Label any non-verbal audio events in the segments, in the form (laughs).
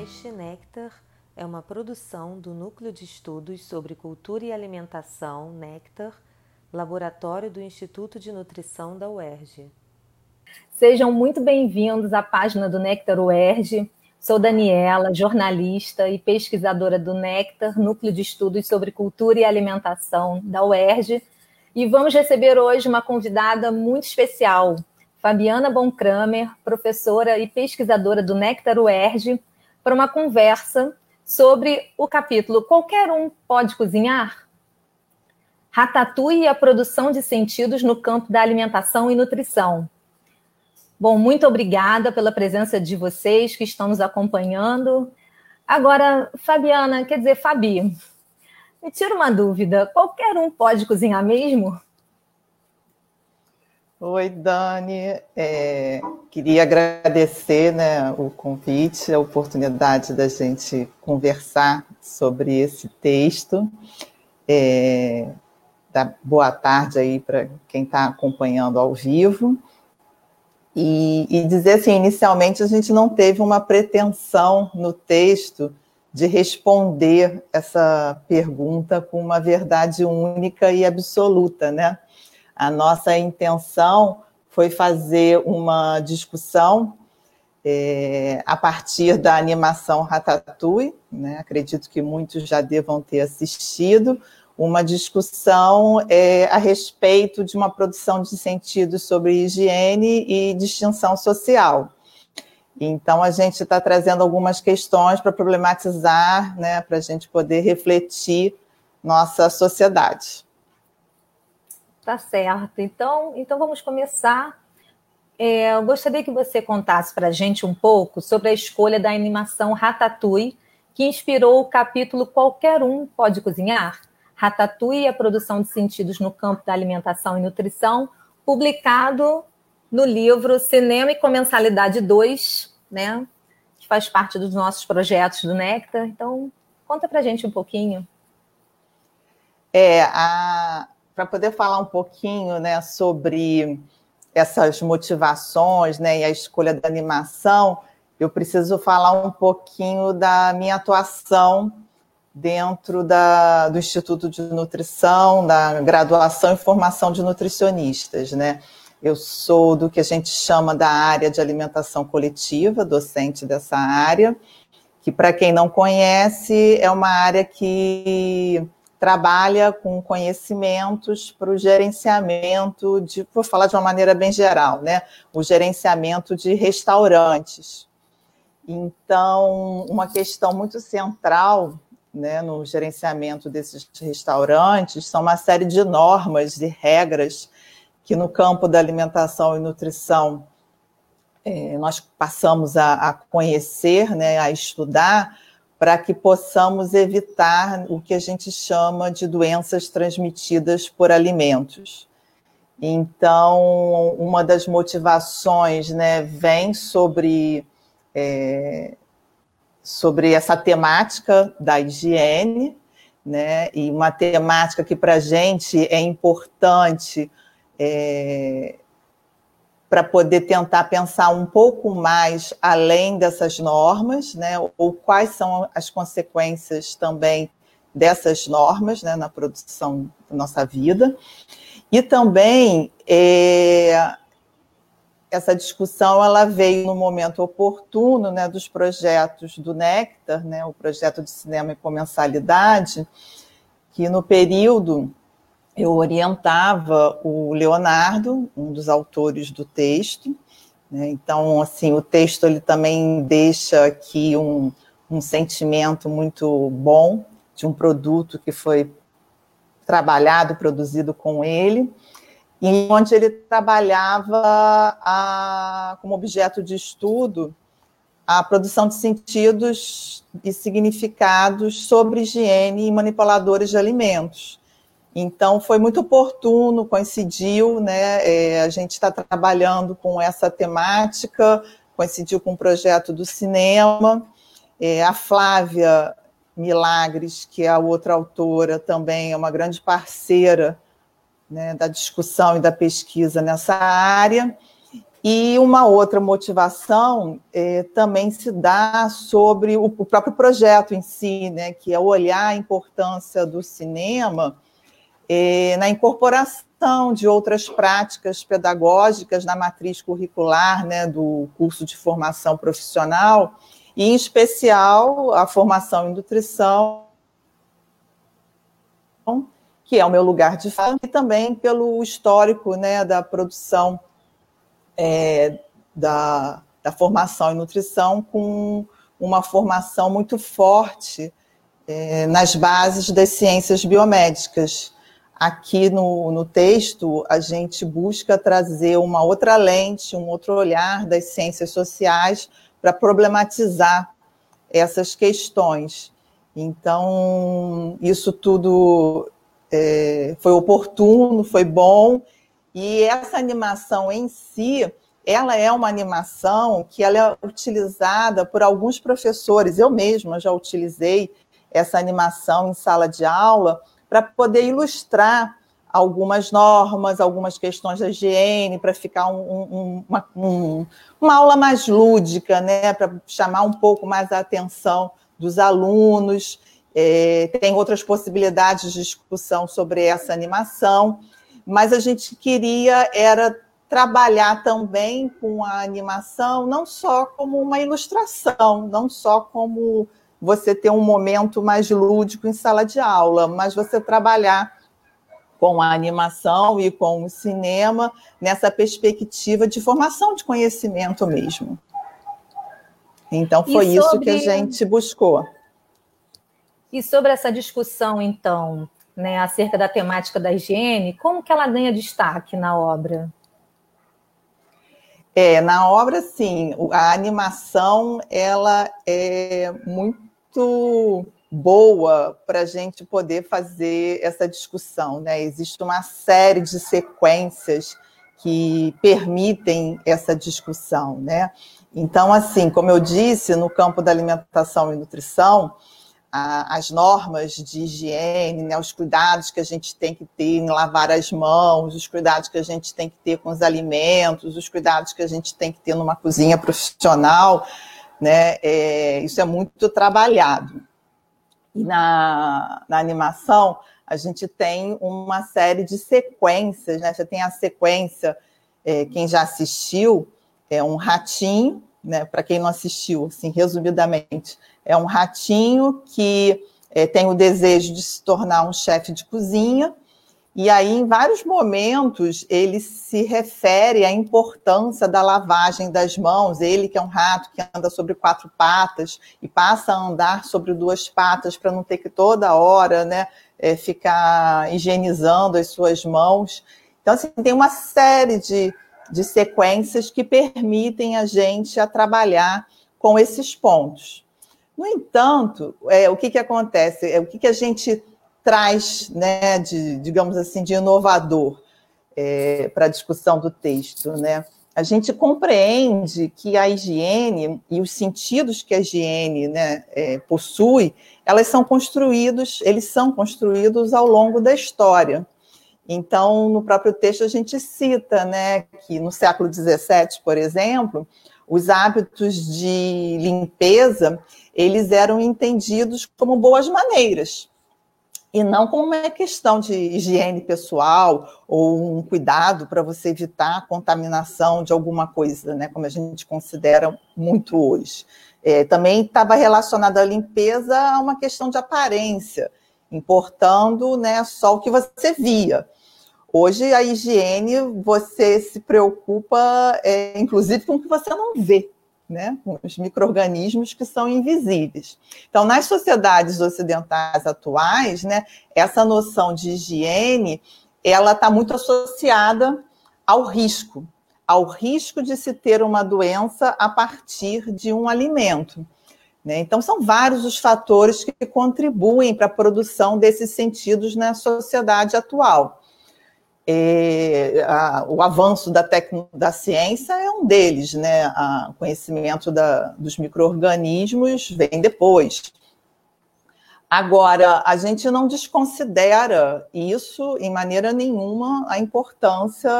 podcast Nectar é uma produção do Núcleo de Estudos sobre Cultura e Alimentação Nectar, laboratório do Instituto de Nutrição da UERJ. Sejam muito bem-vindos à página do Nectar UERJ. Sou Daniela, jornalista e pesquisadora do Nectar, Núcleo de Estudos sobre Cultura e Alimentação da UERJ, e vamos receber hoje uma convidada muito especial, Fabiana Bonkramer, professora e pesquisadora do Nectar UERJ, para uma conversa sobre o capítulo Qualquer um pode cozinhar? Ratatouille e a produção de sentidos no campo da alimentação e nutrição. Bom, muito obrigada pela presença de vocês que estão nos acompanhando. Agora, Fabiana, quer dizer, Fabi, me tira uma dúvida: qualquer um pode cozinhar mesmo? Oi, Dani. É, queria agradecer né, o convite, a oportunidade da gente conversar sobre esse texto. É, da boa tarde aí para quem está acompanhando ao vivo. E, e, dizer assim, inicialmente a gente não teve uma pretensão no texto de responder essa pergunta com uma verdade única e absoluta, né? A nossa intenção foi fazer uma discussão é, a partir da animação Ratatouille, né? acredito que muitos já devam ter assistido, uma discussão é, a respeito de uma produção de sentidos sobre higiene e distinção social. Então, a gente está trazendo algumas questões para problematizar, né, para a gente poder refletir nossa sociedade. Tá certo. Então, então vamos começar. É, eu gostaria que você contasse para a gente um pouco sobre a escolha da animação Ratatouille, que inspirou o capítulo Qualquer Um Pode Cozinhar? Ratatouille e a produção de sentidos no campo da alimentação e nutrição, publicado no livro Cinema e Comensalidade 2, né? Que faz parte dos nossos projetos do Nectar. Então, conta para a gente um pouquinho. É, a, para poder falar um pouquinho né, sobre essas motivações né, e a escolha da animação, eu preciso falar um pouquinho da minha atuação dentro da, do Instituto de Nutrição, da graduação e formação de nutricionistas. Né? Eu sou do que a gente chama da área de alimentação coletiva, docente dessa área, que, para quem não conhece, é uma área que trabalha com conhecimentos para o gerenciamento de, vou falar de uma maneira bem geral, né? O gerenciamento de restaurantes. Então, uma questão muito central né, no gerenciamento desses restaurantes são uma série de normas e regras que no campo da alimentação e nutrição é, nós passamos a, a conhecer, né, a estudar, para que possamos evitar o que a gente chama de doenças transmitidas por alimentos. Então, uma das motivações né, vem sobre, é, sobre essa temática da higiene, né, e uma temática que para a gente é importante é, para poder tentar pensar um pouco mais além dessas normas, né, ou quais são as consequências também dessas normas né, na produção da nossa vida. E também é, essa discussão ela veio no momento oportuno né, dos projetos do Nectar, né, o projeto de cinema e comensalidade, que no período eu orientava o Leonardo, um dos autores do texto. Né? Então, assim, o texto ele também deixa aqui um, um sentimento muito bom de um produto que foi trabalhado, produzido com ele, e onde ele trabalhava a, como objeto de estudo a produção de sentidos e significados sobre higiene e manipuladores de alimentos. Então, foi muito oportuno, coincidiu, né? É, a gente está trabalhando com essa temática, coincidiu com o projeto do cinema. É, a Flávia Milagres, que é a outra autora, também é uma grande parceira né, da discussão e da pesquisa nessa área. E uma outra motivação é, também se dá sobre o, o, próprio projeto em si, né, que é olhar a importância do cinema na incorporação de outras práticas pedagógicas na matriz curricular né, do curso de formação profissional, e em especial a formação em nutrição, que é o meu lugar de fala, e também pelo histórico né, da produção é, da, da formação em nutrição com uma formação muito forte é, nas bases das ciências biomédicas. Aqui no, no texto, a gente busca trazer uma outra lente, um outro olhar das ciências sociais para problematizar essas questões. Então, isso tudo é, foi oportuno, foi bom, e essa animação em si, ela é uma animação que ela é utilizada por alguns professores. Eu mesma já utilizei essa animação em sala de aula para poder ilustrar algumas normas, algumas questões da higiene, para ficar um, um, uma, um, uma aula mais lúdica, né? para chamar um pouco mais a atenção dos alunos. É, tem outras possibilidades de discussão sobre essa animação mas a gente queria era trabalhar também com a animação, não só como uma ilustração, não só como você ter um momento mais lúdico em sala de aula, mas você trabalhar com a animação e com o cinema nessa perspectiva de formação de conhecimento mesmo. Então foi sobre... isso que a gente buscou. E sobre essa discussão, então, né, acerca da temática da higiene, como que ela ganha destaque na obra? É, na obra, sim, a animação ela é muito boa para a gente poder fazer essa discussão. Né? Existe uma série de sequências que permitem essa discussão. Né? Então, assim, como eu disse, no campo da alimentação e nutrição, as normas de higiene, né, os cuidados que a gente tem que ter em lavar as mãos, os cuidados que a gente tem que ter com os alimentos, os cuidados que a gente tem que ter numa cozinha profissional, né, é, isso é muito trabalhado. E na, na animação, a gente tem uma série de sequências, né? Você tem a sequência, é, quem já assistiu, é um ratinho, né? Para quem não assistiu, assim, resumidamente, é um ratinho que é, tem o desejo de se tornar um chefe de cozinha, e aí, em vários momentos, ele se refere à importância da lavagem das mãos. Ele, que é um rato que anda sobre quatro patas e passa a andar sobre duas patas para não ter que toda hora né, é, ficar higienizando as suas mãos. Então, assim, tem uma série de, de sequências que permitem a gente a trabalhar com esses pontos. No entanto, é, o que, que acontece? É, o que, que a gente traz, né, de, digamos assim, de inovador é, para a discussão do texto, né? A gente compreende que a higiene e os sentidos que a higiene né, é, possui, elas são construídos, eles são construídos ao longo da história. Então, no próprio texto a gente cita, né, que no século XVII, por exemplo, os hábitos de limpeza eles eram entendidos como boas maneiras e não como uma questão de higiene pessoal ou um cuidado para você evitar a contaminação de alguma coisa, né, como a gente considera muito hoje. É, também estava relacionado à limpeza a uma questão de aparência, importando né, só o que você via. Hoje, a higiene, você se preocupa, é, inclusive, com o que você não vê né, os micro-organismos que são invisíveis. Então, nas sociedades ocidentais atuais, né, essa noção de higiene, ela está muito associada ao risco, ao risco de se ter uma doença a partir de um alimento. Né? Então, são vários os fatores que contribuem para a produção desses sentidos na sociedade atual é, a, o avanço da, tecno, da ciência é um deles, né? O conhecimento da, dos micro-organismos vem depois. Agora, a gente não desconsidera isso em maneira nenhuma a importância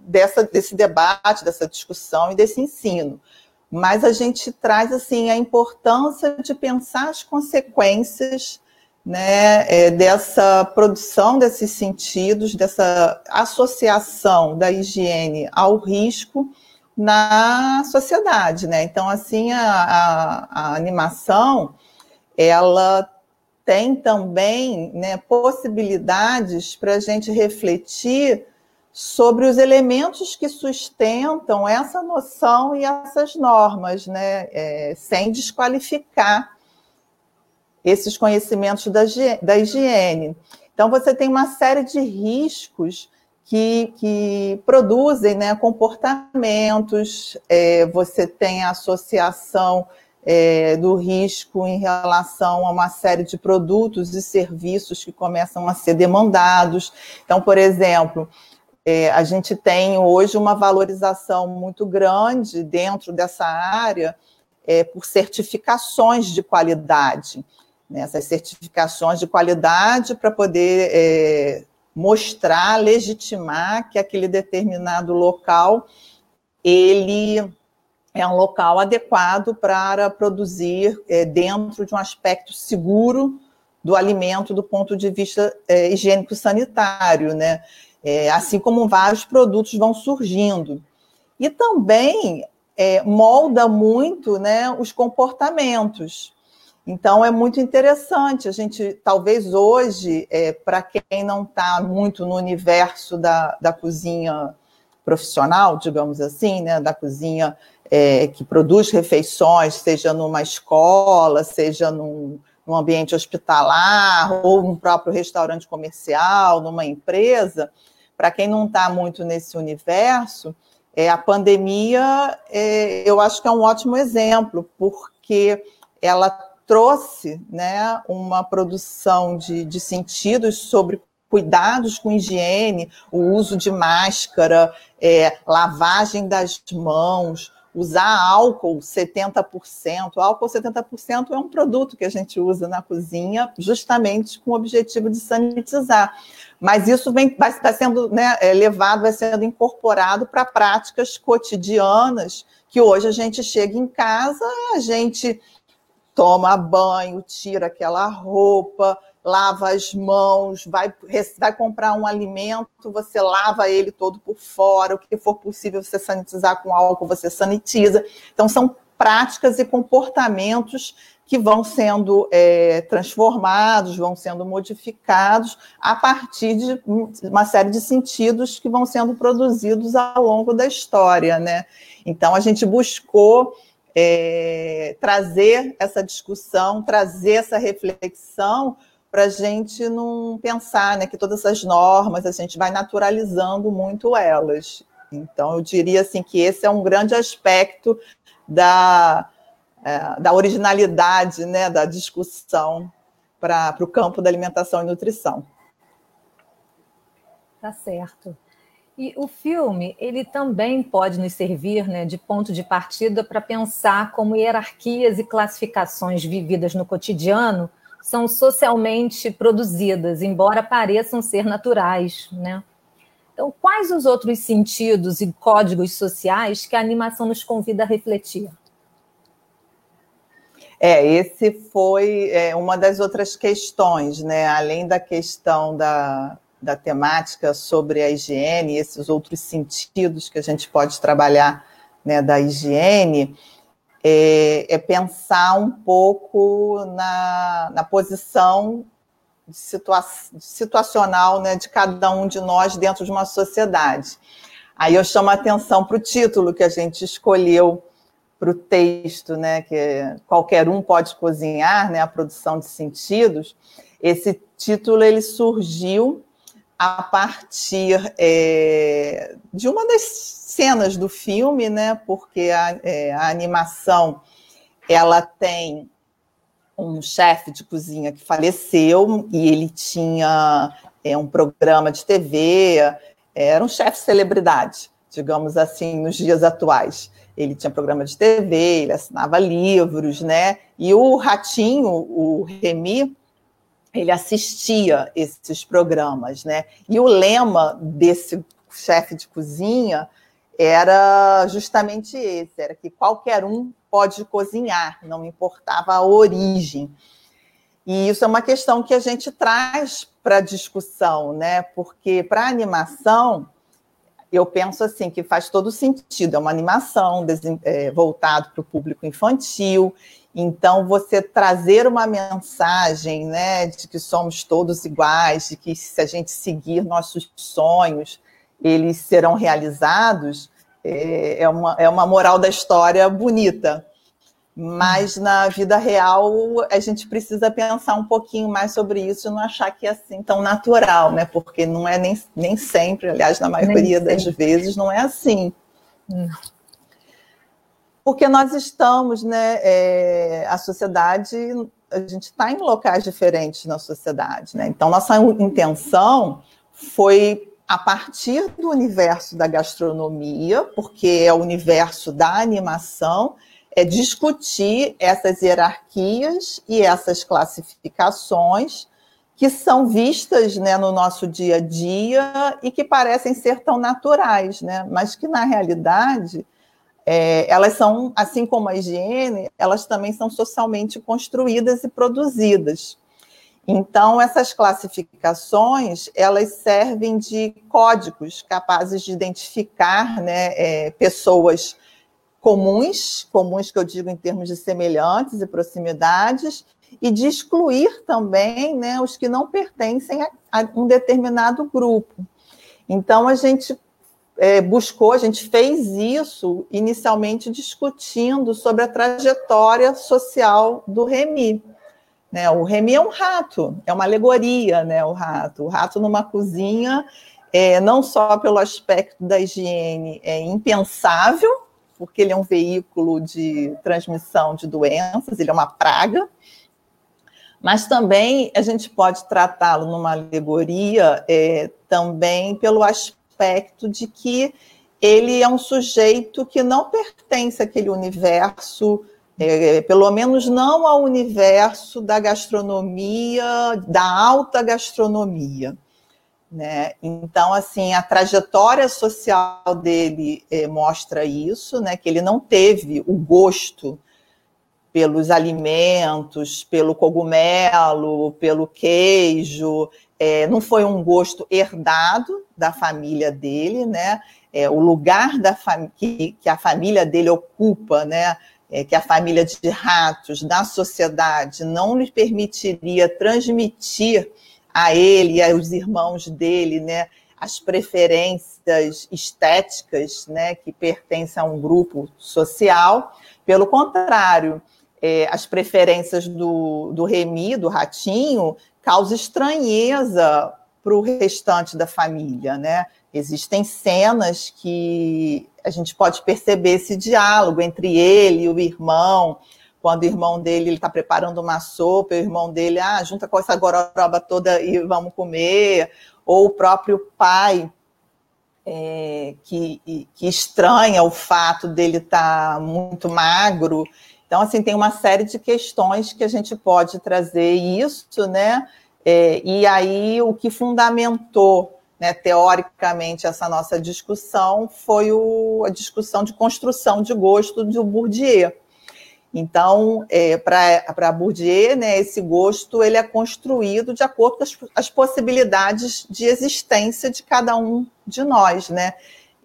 dessa, desse debate, dessa discussão e desse ensino. Mas a gente traz assim a importância de pensar as consequências né, é, dessa produção desses sentidos, dessa associação da higiene ao risco na sociedade. Né? Então, assim, a, a, a animação ela tem também né, possibilidades para a gente refletir sobre os elementos que sustentam essa noção e essas normas, né, é, sem desqualificar esses conhecimentos da, da higiene. Então, você tem uma série de riscos que, que produzem né, comportamentos, é, você tem a associação é, do risco em relação a uma série de produtos e serviços que começam a ser demandados. Então, por exemplo, é, a gente tem hoje uma valorização muito grande dentro dessa área é, por certificações de qualidade. Né? Essas certificações de qualidade para poder é, mostrar, legitimar que aquele determinado local ele é um local adequado para produzir é, dentro de um aspecto seguro do alimento do ponto de vista é, higiênico-sanitário, né? É, assim como vários produtos vão surgindo. E também é, molda muito né, os comportamentos. Então, é muito interessante. A gente, talvez hoje, é, para quem não está muito no universo da, da cozinha profissional, digamos assim, né, da cozinha é, que produz refeições, seja numa escola, seja num, num ambiente hospitalar, ou num próprio restaurante comercial, numa empresa, para quem não está muito nesse universo, é, a pandemia, é, eu acho que é um ótimo exemplo, porque ela trouxe né, uma produção de, de sentidos sobre cuidados com higiene, o uso de máscara, é, lavagem das mãos, usar álcool 70%. O álcool 70% é um produto que a gente usa na cozinha justamente com o objetivo de sanitizar. Mas isso vem, vai, vai sendo né, é, levado, vai sendo incorporado para práticas cotidianas, que hoje a gente chega em casa, a gente toma banho, tira aquela roupa, lava as mãos, vai, vai comprar um alimento, você lava ele todo por fora, o que for possível você sanitizar com álcool, você sanitiza. Então, são práticas e comportamentos que vão sendo é, transformados, vão sendo modificados a partir de uma série de sentidos que vão sendo produzidos ao longo da história, né? Então, a gente buscou é, trazer essa discussão, trazer essa reflexão para a gente não pensar né, que todas essas normas, a gente vai naturalizando muito elas. Então, eu diria assim que esse é um grande aspecto da, é, da originalidade né, da discussão para o campo da alimentação e nutrição. Tá certo. E o filme, ele também pode nos servir né, de ponto de partida para pensar como hierarquias e classificações vividas no cotidiano são socialmente produzidas, embora pareçam ser naturais, né? Então, quais os outros sentidos e códigos sociais que a animação nos convida a refletir? É, esse foi é, uma das outras questões, né? Além da questão da, da temática sobre a higiene, esses outros sentidos que a gente pode trabalhar né, da higiene, é, é pensar um pouco na, na posição situa situacional né, de cada um de nós dentro de uma sociedade. Aí eu chamo a atenção para o título que a gente escolheu para o texto, né, que é qualquer um pode cozinhar, né, a produção de sentidos. Esse título ele surgiu a partir é, de uma das cenas do filme, né? Porque a, é, a animação ela tem um chefe de cozinha que faleceu e ele tinha é, um programa de TV, era um chefe celebridade, digamos assim, nos dias atuais. Ele tinha programa de TV, ele assinava livros, né? E o ratinho, o Remy, ele assistia esses programas, né? E o lema desse chefe de cozinha era justamente esse, era que qualquer um pode cozinhar, não importava a origem. E isso é uma questão que a gente traz para discussão, né? Porque para a animação, eu penso assim que faz todo sentido, é uma animação é, voltado para o público infantil. Então, você trazer uma mensagem né, de que somos todos iguais, de que se a gente seguir nossos sonhos, eles serão realizados, é, é uma, é uma moral da história bonita. Mas na vida real a gente precisa pensar um pouquinho mais sobre isso e não achar que é assim tão natural, né? Porque não é nem, nem sempre, aliás, na maioria das vezes, não é assim. Não. Porque nós estamos, né? É, a sociedade, a gente está em locais diferentes na sociedade, né? Então, nossa intenção foi a partir do universo da gastronomia, porque é o universo da animação, é discutir essas hierarquias e essas classificações que são vistas né, no nosso dia a dia e que parecem ser tão naturais, né, mas que na realidade é, elas são, assim como a higiene, elas também são socialmente construídas e produzidas. Então, essas classificações, elas servem de códigos capazes de identificar né, é, pessoas comuns, comuns que eu digo em termos de semelhantes e proximidades, e de excluir também né, os que não pertencem a, a um determinado grupo. Então, a gente é, buscou, a gente fez isso inicialmente discutindo sobre a trajetória social do Remy. Né? O Remy é um rato, é uma alegoria, né? O rato. O rato numa cozinha, é, não só pelo aspecto da higiene, é impensável, porque ele é um veículo de transmissão de doenças, ele é uma praga, mas também a gente pode tratá-lo numa alegoria é, também pelo aspecto de que ele é um sujeito que não pertence àquele universo é, pelo menos não ao universo da gastronomia, da alta gastronomia. Né? Então, assim, a trajetória social dele é, mostra isso, né? que ele não teve o gosto pelos alimentos, pelo cogumelo, pelo queijo, é, não foi um gosto herdado da família dele, né? É, o lugar da que, que a família dele ocupa, né? é, que a família de ratos na sociedade não lhe permitiria transmitir a ele e aos irmãos dele, né, as preferências estéticas, né, que pertencem a um grupo social. Pelo contrário, é, as preferências do, do Remy, do ratinho, causam estranheza para o restante da família, né? Existem cenas que a gente pode perceber esse diálogo entre ele e o irmão, quando o irmão dele está preparando uma sopa, o irmão dele, ah, junta com essa gororoba toda e vamos comer, ou o próprio pai, é, que, que estranha o fato dele estar tá muito magro. Então, assim, tem uma série de questões que a gente pode trazer isso, né? É, e aí, o que fundamentou né, teoricamente, essa nossa discussão foi o, a discussão de construção de gosto do Bourdieu. Então, é, para Bourdieu, né, esse gosto ele é construído de acordo com as, as, possibilidades de existência de cada um de nós. Né?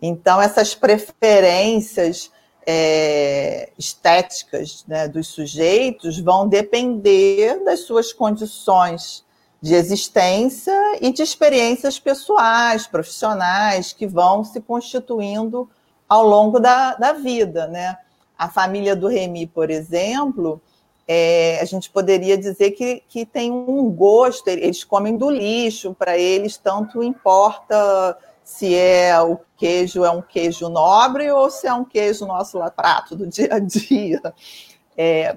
Então, essas preferências é, estéticas né, dos sujeitos vão depender das suas condições de existência e de experiências pessoais, profissionais, que vão se constituindo ao longo da, da vida. Né? A família do Remy, por exemplo, é, a gente poderia dizer que, que tem um gosto, eles comem do lixo, para eles tanto importa se é o queijo é um queijo nobre ou se é um queijo nosso lá prato do (laughs) dia a dia. É,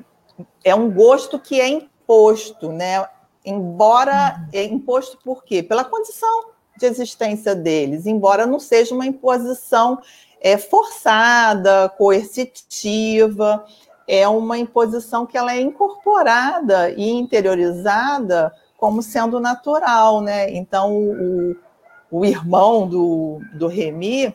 é um gosto que é imposto, né? embora uhum. é imposto por quê? Pela condição de existência deles, embora não seja uma imposição é, forçada, coercitiva, é uma imposição que ela é incorporada e interiorizada como sendo natural, né? Então, o, o irmão do, do Remy,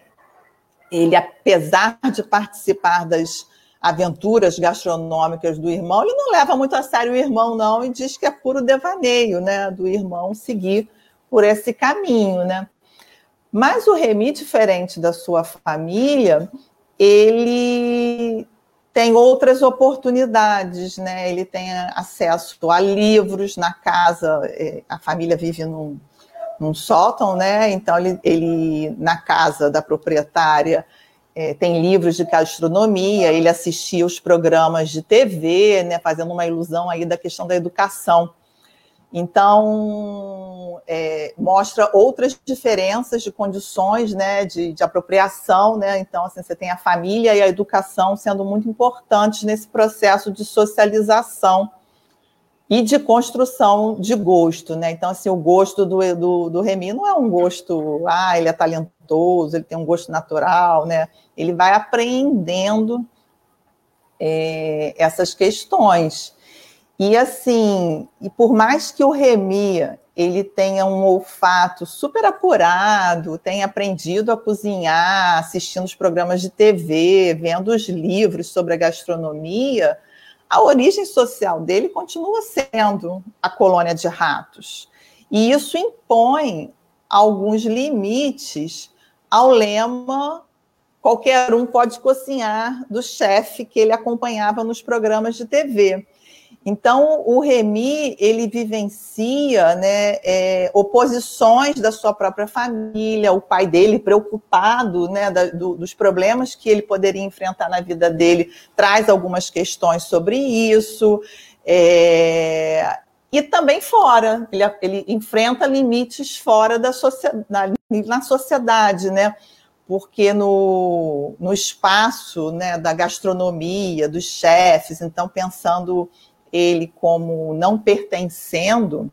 ele, apesar de participar das aventuras gastronômicas do irmão, ele não leva muito a sério o irmão, não, e diz que é puro devaneio, né, do irmão seguir por esse caminho, né? Mas o Remy, diferente da sua família, ele tem outras oportunidades, né? Ele tem acesso a livros na casa, é, a família vive num, num sótão, né? Então ele, ele na casa da proprietária é, tem livros de gastronomia, ele assistia os programas de TV, né? Fazendo uma ilusão aí da questão da educação. Então, é, mostra outras diferenças de condições né, de, de, apropriação. Né? Então, assim, você tem a família e a educação sendo muito importantes nesse processo de socialização e de construção de gosto. Né? Então, assim, o gosto do, do, do Remy não é um gosto, ah, ele é talentoso, ele tem um gosto natural, né? ele vai apreendendo é, essas questões. E assim, e por mais que o Remy ele tenha um olfato super apurado, tenha aprendido a cozinhar, assistindo os programas de TV, vendo os livros sobre a gastronomia, a origem social dele continua sendo a colônia de ratos. E isso impõe alguns limites ao lema qualquer um pode cozinhar do chefe que ele acompanhava nos programas de TV. Então, o Remy, ele vivencia né, é, oposições da sua própria família, o pai dele preocupado né, da, do, dos problemas que ele poderia enfrentar na vida dele, traz algumas questões sobre isso. É, e também fora, ele, ele, enfrenta limites fora da sociedade, na, na sociedade, né? porque no, no espaço né, da gastronomia, dos chefes, então pensando ele como não pertencendo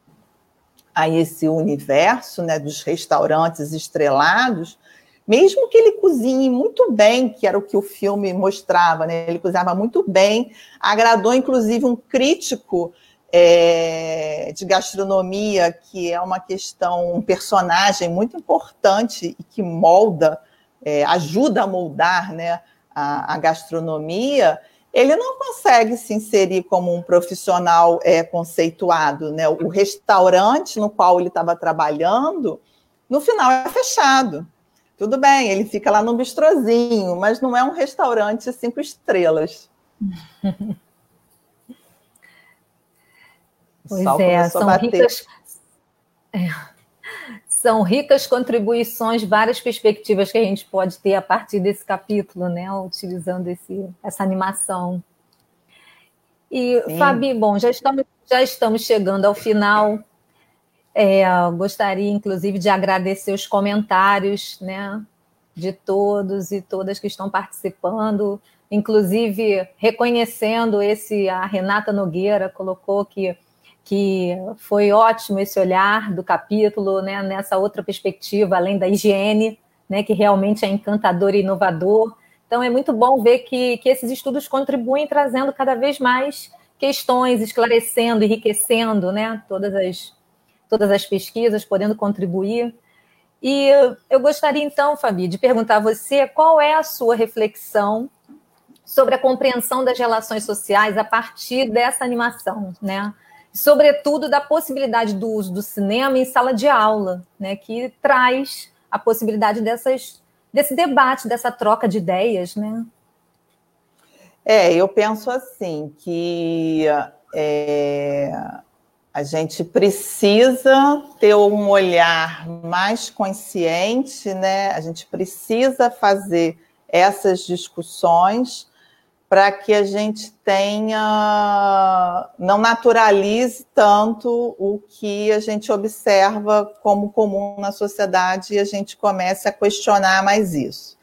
a esse universo né, dos restaurantes estrelados, mesmo que ele cozinhe muito bem, que era o que o filme mostrava, né? ele cozinhava muito bem, agradou inclusive um crítico é, de gastronomia, que é uma questão, um personagem muito importante e que molda, é, ajuda a moldar né, a, a gastronomia, ele não consegue se inserir como um profissional é, conceituado. Né? O restaurante no qual ele estava trabalhando, no final é fechado. Tudo bem, ele fica lá no bistrozinho, mas não é um restaurante cinco estrelas. (laughs) Pois é, são ricas. É (laughs) são ricas contribuições, várias perspectivas que a gente pode ter a partir desse capítulo, né? Utilizando esse, essa animação. E, Sim. Fabi, bom, já estamos, já estamos chegando ao final. É, gostaria, inclusive, de agradecer os comentários né, de todos e todas que estão participando, inclusive reconhecendo esse, a Renata Nogueira colocou que que foi ótimo esse olhar do capítulo, né, nessa outra perspectiva, além da higiene, né, que realmente é encantador e inovador. Então, é muito bom ver que, que esses estudos contribuem trazendo cada vez mais questões, esclarecendo, enriquecendo né, todas, as, todas as pesquisas, podendo contribuir. E eu gostaria, então, Fabi, de perguntar a você qual é a sua reflexão sobre a compreensão das relações sociais a partir dessa animação, né? Sobretudo da possibilidade do uso do cinema em sala de aula, né, que traz a possibilidade dessas, desse debate, dessa troca de ideias, né? É, eu penso assim que é, a gente precisa ter um olhar mais consciente, né? A gente precisa fazer essas discussões para que a gente tenha, não naturalize tanto o que a gente observa como comum na sociedade e a gente comece a questionar mais isso.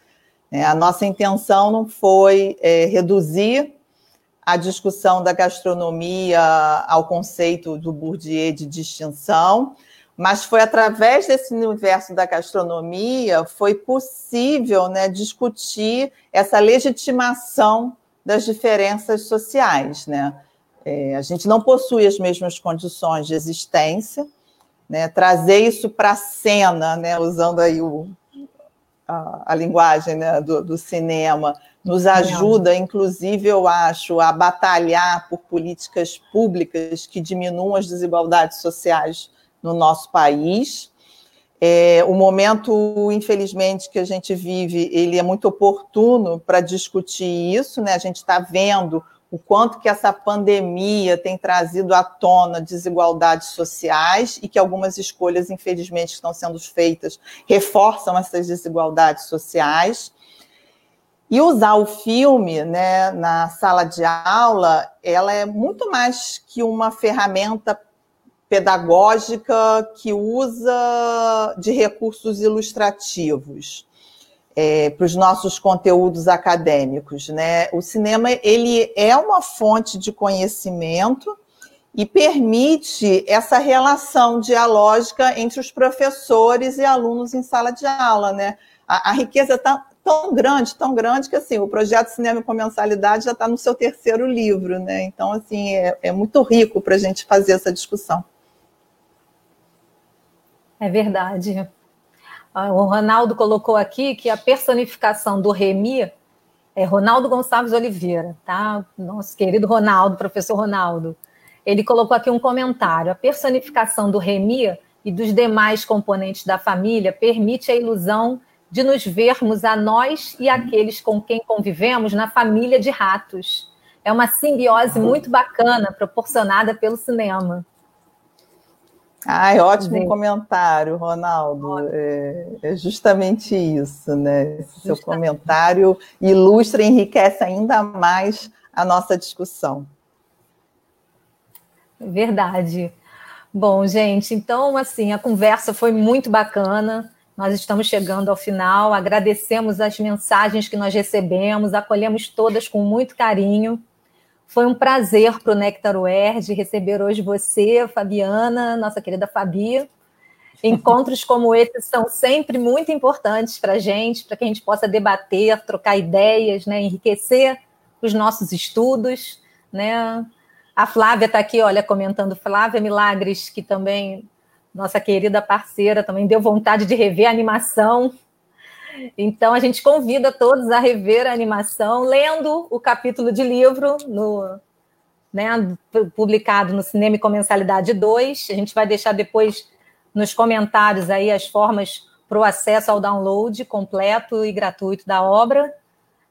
É, a nossa intenção não foi é, reduzir a discussão da gastronomia ao conceito do Bourdieu de distinção, mas foi através desse universo da gastronomia foi possível né, discutir essa legitimação das diferenças sociais, né? É, a gente não possui as mesmas condições de existência, né? trazer isso para a cena, né? usando aí o, a, a linguagem né? do, do cinema, nos ajuda, inclusive, eu acho, a batalhar por políticas públicas que diminuam as desigualdades sociais no nosso país. É, o momento, infelizmente, que a gente vive, ele é muito oportuno para discutir isso, né? A gente está vendo o quanto que essa pandemia tem trazido à tona desigualdades sociais e que algumas escolhas, infelizmente, que estão sendo feitas reforçam essas desigualdades sociais. E usar o filme né, na sala de aula, ela é muito mais que uma ferramenta pedagógica que usa de recursos ilustrativos é, para os nossos conteúdos acadêmicos. Né? O cinema ele é uma fonte de conhecimento e permite essa relação dialógica entre os professores e alunos em sala de aula. Né? A, a riqueza está tão grande, tão grande que assim o projeto Cinema com Mensalidade já está no seu terceiro livro, né? Então assim é, é muito rico para a gente fazer essa discussão. É verdade. Ah, o Ronaldo colocou aqui que a personificação do Remi é Ronaldo Gonçalves Oliveira, tá? Nosso querido Ronaldo, professor Ronaldo. Ele colocou aqui um comentário. A personificação do Remi e dos demais componentes da família permite a ilusão de nos vermos a nós e aqueles com quem convivemos na família de ratos. É uma simbiose muito bacana proporcionada pelo cinema. Ai, ótimo comentário, Ronaldo. É, é, justamente isso, né? Esse seu comentário ilustra e enriquece ainda mais a nossa discussão. Verdade. Bom, gente, então, assim, a conversa foi muito bacana. Nós estamos chegando ao final. Agradecemos as mensagens que nós recebemos, acolhemos todas com muito carinho. Foi um prazer para o Nectar UERJ receber hoje você, Fabiana, nossa querida Fabi. Encontros como esses são sempre muito importantes para a gente, para que a gente possa debater, trocar ideias, né, enriquecer os nossos estudos. Né? A Flávia está aqui, olha, comentando, Flávia Milagres, que também, nossa querida parceira, também deu vontade de rever a animação. Então, a gente convida todos a rever a animação, lendo o capítulo de livro no, né, publicado no Cinema e Comensalidade 2. A gente vai deixar depois nos comentários aí as formas para o acesso ao download completo e gratuito da obra.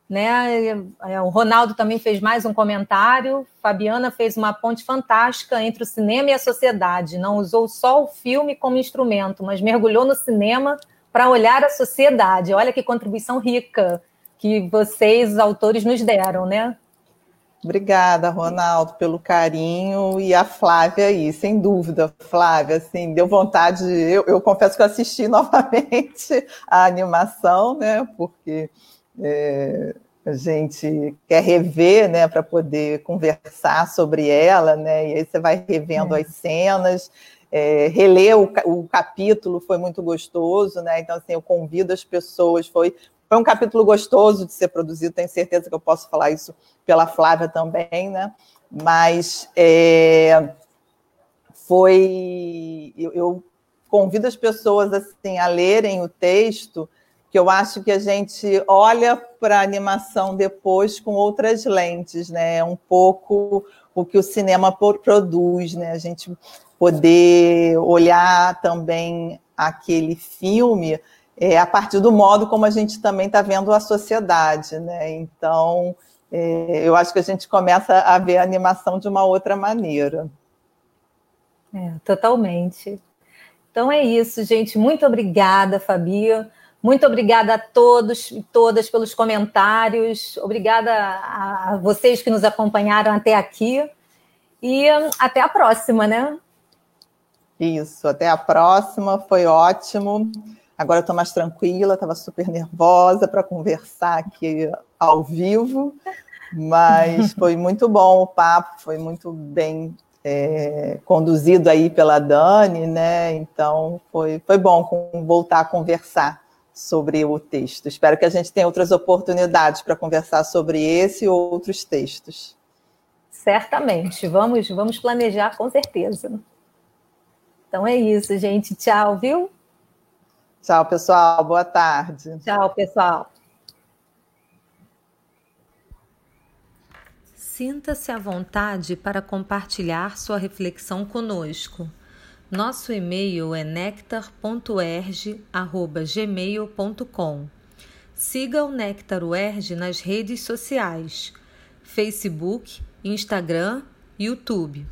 Né? É, o Ronaldo também fez mais um comentário. Fabiana fez uma ponte fantástica entre o cinema e a sociedade. Não usou só o filme como instrumento, mas mergulhou no cinema para olhar a sociedade. Olha que contribuição rica que vocês, os autores, nos deram, né? Obrigada, Ronaldo, pelo carinho e a Flávia aí, sem dúvida, Flávia, assim, deu vontade, eu, eu confesso que eu assisti (laughs) novamente a animação, né, porque é, a gente quer rever, né, para poder conversar sobre ela, né, e aí você vai revendo é. as cenas, é, reler o, o, capítulo foi muito gostoso, né? Então, assim, eu convido as pessoas. Foi, foi um capítulo gostoso de ser produzido, tenho certeza que eu posso falar isso pela Flávia também, né? Mas é, foi. Eu, eu convido as pessoas assim, a lerem o texto, que eu acho que a gente olha para a animação depois com outras lentes, né? É um pouco o que o cinema produz, né? A gente poder olhar também aquele filme é, a partir do modo como a gente também está vendo a sociedade, né? Então, é, eu acho que a gente começa a ver a animação de uma outra maneira. É, totalmente. Então é isso, gente. Muito obrigada, Fabi. Muito obrigada a todos e todas pelos comentários. Obrigada a vocês que nos acompanharam até aqui. E hum, até a próxima, né? Isso, até a próxima, foi ótimo. Agora eu estou mais tranquila, estava super nervosa para conversar aqui ao vivo, mas (laughs) foi muito bom o papo, foi muito bem é, conduzido aí pela Dani, né? Então foi, foi bom voltar a conversar sobre o texto. Espero que a gente tenha outras oportunidades para conversar sobre esse e outros textos. Certamente. Vamos, vamos planejar com certeza. Então é isso, gente. Tchau, viu? Tchau, pessoal. Boa tarde. Tchau, pessoal. Sinta-se à vontade para compartilhar sua reflexão conosco. Nosso e-mail é nectar.erg@gmail.com. Siga o Nectar UERJ nas redes sociais: Facebook, Instagram, YouTube.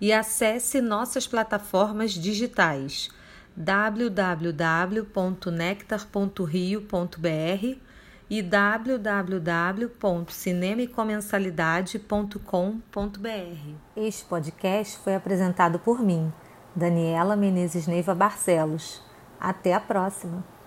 E acesse nossas plataformas digitais www.nectar.rio.br e www.cinemecomensalidade.com.br. Este podcast foi apresentado por mim, Daniela Menezes Neiva Barcelos. Até a próxima!